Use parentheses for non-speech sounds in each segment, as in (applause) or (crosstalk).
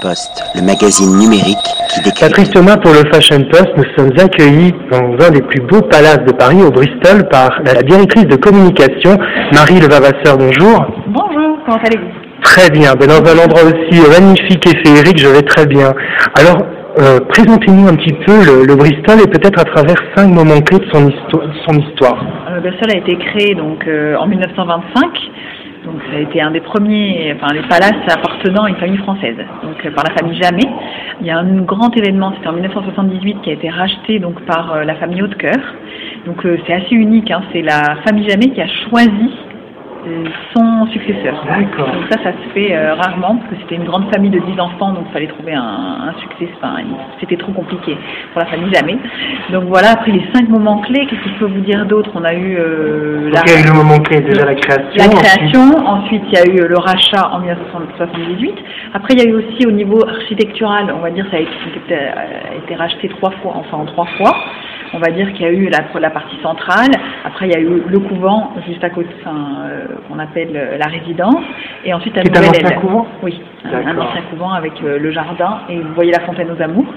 Post, le magazine numérique qui décrit... Patrick Thomas pour le Fashion Post, nous sommes accueillis dans un des plus beaux palaces de Paris, au Bristol, par la directrice de communication, Marie Levavasseur. Bonjour. Bonjour, comment allez-vous? Très bien, ben, dans un endroit aussi magnifique et féerique, je vais très bien. Alors, euh, présentez-nous un petit peu le, le Bristol et peut-être à travers cinq moments clés de son, histo- son histoire. Le Bristol a été créé donc euh, en 1925. Donc ça a été un des premiers, enfin les palaces appartenant à une famille française, donc euh, par la famille Jamais. Il y a un grand événement, c'était en 1978 qui a été racheté donc par euh, la famille Hautecoeur. Donc euh, c'est assez unique, hein, c'est la famille Jamais qui a choisi son successeur. D'accord. Donc ça, ça se fait euh, rarement parce que c'était une grande famille de 10 enfants, donc il fallait trouver un, un succès. Enfin, c'était trop compliqué pour la famille jamais. Donc voilà, après les cinq moments clés, qu'est-ce que je peux vous dire d'autre? On a eu euh, la, Donc, il y a eu le moment clé, déjà la création. la création, ensuite il y a eu le rachat en 1978. Après il y a eu aussi au niveau architectural, on va dire ça a été, a été racheté trois fois, enfin en trois fois. On va dire qu'il y a eu la, la partie centrale, après il y a eu le couvent juste à côté, enfin, euh, qu'on appelle euh, la résidence, et ensuite la est un nouvelle ancien couvent Oui, un, ancien couvent avec euh, le jardin, et vous voyez la fontaine aux amours.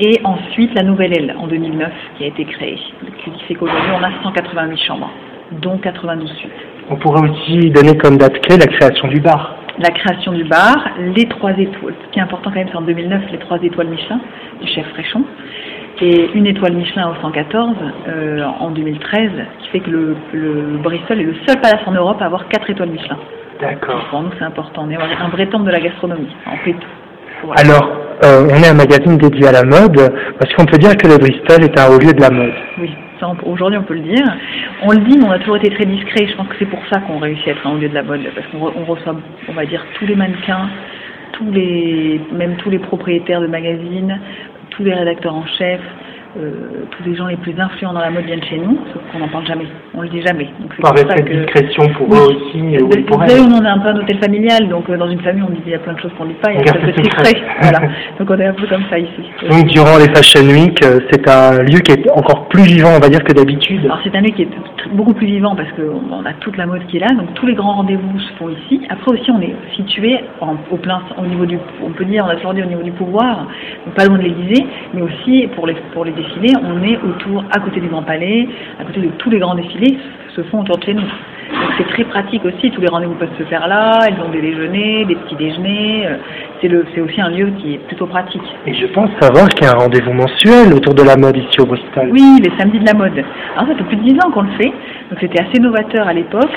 Et ensuite la nouvelle aile en 2009 qui a été créée, qui fait qu'aujourd'hui on a 188 chambres, dont 92 suites. On pourrait aussi donner comme date clé la création du bar. la création du bar, les trois étoiles. Ce qui est important quand même, c'est en 2009, les trois étoiles Michelin du chef Fréchon. Et une étoile Michelin au 114 euh, en 2013, qui fait que le, le Bristol est le seul palace en Europe à avoir quatre étoiles Michelin. D'accord. Pour nous, c'est important. On est un vrai temple de la gastronomie. On fait tout. Voilà. Alors, euh, on est un magazine dédié à la mode, parce qu'on peut dire que le Bristol est un haut lieu de la mode. Oui, aujourd'hui on peut le dire. On le dit, mais on a toujours été très discret. Je pense que c'est pour ça qu'on réussit à être un haut lieu de la mode, parce qu'on re- on reçoit, on va dire, tous les mannequins, tous les, même tous les propriétaires de magazines, tous les rédacteurs en chef, euh, tous les gens les plus influents dans la mode viennent chez nous, sauf qu'on n'en parle jamais. On le dit jamais. Donc Par cette que discrétion pour Oui. eux aussi, et vous oui, pour savez, elles. on est un peu un hôtel familial, donc euh, dans une famille, on dit il y a plein de choses qu'on ne dit pas, il y a plein de secrets. (laughs) voilà. Donc on est un peu comme ça ici. Donc, durant les Fashion Week, euh, c'est un lieu qui est encore plus vivant, on va dire, que d'habitude. Alors c'est un lieu qui est beaucoup plus vivant parce qu'on a toute la mode qui est là, donc tous les grands rendez-vous se font ici. Après aussi on est situé en- au plein, au niveau du, on peut dire, on a toujours dit au niveau du pouvoir, donc pas loin de l'Élysée, mais aussi pour les pour les défilés, on est autour, à côté du Grand Palais, à côté de tous les grands défilés se font autour de chez nous. Donc c'est très pratique aussi, tous les rendez-vous peuvent se faire là, elles ont des déjeuners, des petits déjeuners. euh, C'est aussi un lieu qui est plutôt pratique. Et je pense savoir qu'il y a un rendez-vous mensuel autour de la mode ici au Bristol. Oui, les samedis de la mode. Alors ça fait plus de 10 ans qu'on le fait, donc c'était assez novateur à l'époque.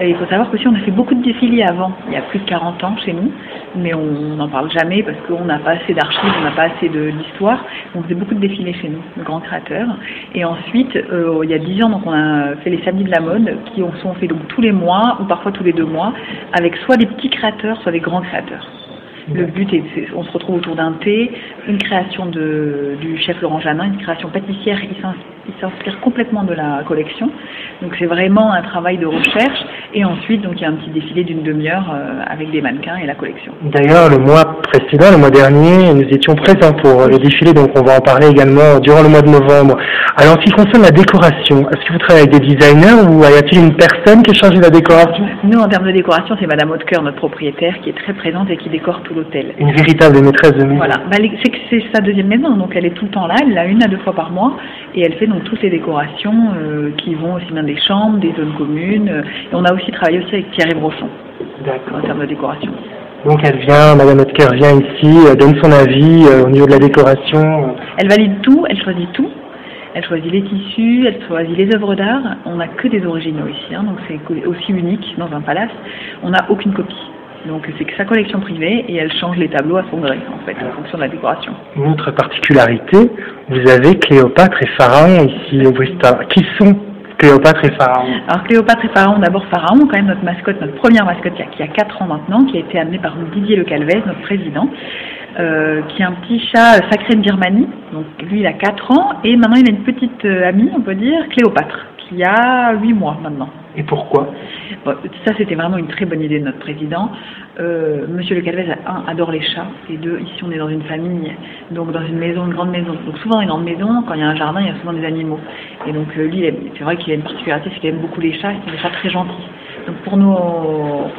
Et il faut savoir qu'aussi on a fait beaucoup de défilés avant, il y a plus de 40 ans chez nous, mais on n'en parle jamais parce qu'on n'a pas assez d'archives, on n'a pas assez de- d'histoire. On faisait beaucoup de défilés chez nous, de grands créateurs. Et ensuite, euh, il y a 10 ans, donc on a fait les samedis de la mode qui ont- sont faits donc tous les mois ou parfois tous les deux mois, avec soit des petits créateurs, soit des grands créateurs. Le but est, on se retrouve autour d'un thé, une création de, du chef Laurent Janin, une création pâtissière. Il s'inspire complètement de la collection. Donc c'est vraiment un travail de recherche. Et ensuite, donc il y a un petit défilé d'une demi-heure euh, avec des mannequins et la collection. D'ailleurs, le mois le mois dernier, nous étions présents pour euh, le défilé, donc on va en parler également durant le mois de novembre. Alors, en ce qui concerne la décoration, est-ce que vous travaillez avec des designers ou y a-t-il une personne qui charge de la décoration? Nous, en termes de décoration, c'est Madame Hautecoeur, notre propriétaire, qui est très présente et qui décore tout l'hôtel. Une véritable maîtresse de maison. Voilà, bah, c'est que c'est sa deuxième maison, donc elle est tout le temps là, elle l'a une à deux fois par mois, et elle fait donc toutes les décorations euh, qui vont aussi bien des chambres, des zones communes, euh, et on a aussi travaillé aussi avec Thierry D'accord. en termes de décoration. Donc elle vient, Madame Otker vient ici, euh, donne son avis euh, au niveau de la décoration. Elle valide tout, elle choisit tout, elle choisit les tissus, elle choisit les œuvres d'art, on n'a que des originaux ici, hein, donc c'est aussi unique dans un palace, on n'a aucune copie. Donc c'est que sa collection privée et elle change les tableaux à son gré en fait, en fonction de la décoration. Une autre particularité, vous avez Cléopâtre et Pharaon ici au Bristol. Qui sont Cléopâtre et Pharaon Alors Cléopâtre et Pharaon, d'abord Pharaon, quand même notre mascotte, notre première mascotte qui a, qui a 4 ans maintenant, qui a été amenée par Didier Le Calvez, notre président, euh, qui est un petit chat sacré de Birmanie. Donc lui il a 4 ans et maintenant il a une petite euh, amie, on peut dire, Cléopâtre, qui a 8 mois maintenant. Et pourquoi ça, c'était vraiment une très bonne idée de notre président. Euh, Monsieur Le Calvez, un, adore les chats, et deux, ici, on est dans une famille, donc dans une maison, une grande maison. Donc souvent, une grande maison, quand il y a un jardin, il y a souvent des animaux. Et donc, euh, lui, c'est vrai qu'il a une particularité, c'est qu'il aime beaucoup les chats, et c'est des chats très gentils. Donc pour nos,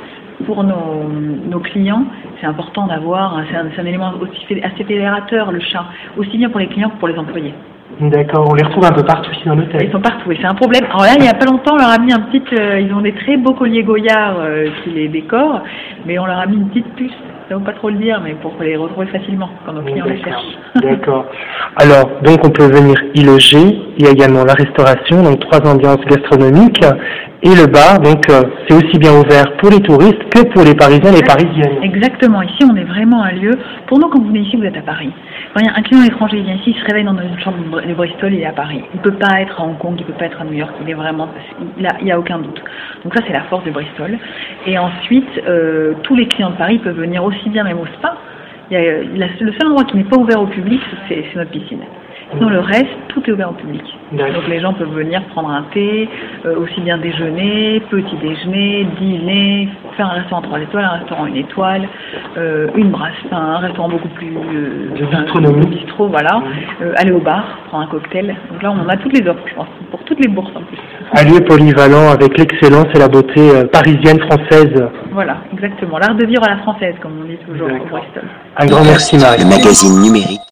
pour nos, nos clients, c'est important d'avoir, c'est un, élément aussi assez fédérateur, le chat, aussi bien pour les clients que pour les employés. D'accord, on les retrouve un peu partout ici dans l'hôtel. Ils sont partout et c'est un problème. Alors là, il n'y a pas longtemps, on leur a mis un petit, euh, ils ont des très beaux colliers Goyard euh, qui les décorent, mais on leur a mis une petite puce. Ça vaut pas trop le dire, mais pour les retrouver facilement quand nos clients les cherchent. D'accord. (laughs) Alors, donc on peut venir y loger. Il y a également la restauration, donc trois ambiances gastronomiques. Et le bar, donc euh, c'est aussi bien ouvert pour les touristes que pour les Parisiens et les Parisiennes. Exactement. Ici, on est vraiment un lieu. Pour nous, quand vous venez ici, vous êtes à Paris. Quand un client étranger vient ici, il se réveille dans une chambre de Br- de Bristol, il est à Paris. Il peut pas être à Hong Kong, il peut pas être à New York. Il est vraiment, il a, il y a aucun doute. Donc ça, c'est la force de Bristol. Et ensuite, euh, tous les clients de Paris peuvent venir aussi bien même au spa. Le seul endroit qui n'est pas ouvert au public, c'est notre piscine. Sinon, le reste, tout est ouvert au public. D'accord. Donc les gens peuvent venir prendre un thé, euh, aussi bien déjeuner, petit déjeuner, dîner, faire un restaurant 3 étoiles, un restaurant 1 étoile, euh, une brasse, un restaurant beaucoup plus... Euh, bistrot, voilà. Euh, aller au bar, prendre un cocktail. Donc là, on a toutes les offres, je pense, pour toutes les bourses en plus. Un lieu polyvalent avec l'excellence et la beauté euh, parisienne, française. Voilà, exactement. L'art de vivre à la française, comme on dit toujours au. Bristol. Un grand merci Marie. Le magazine numérique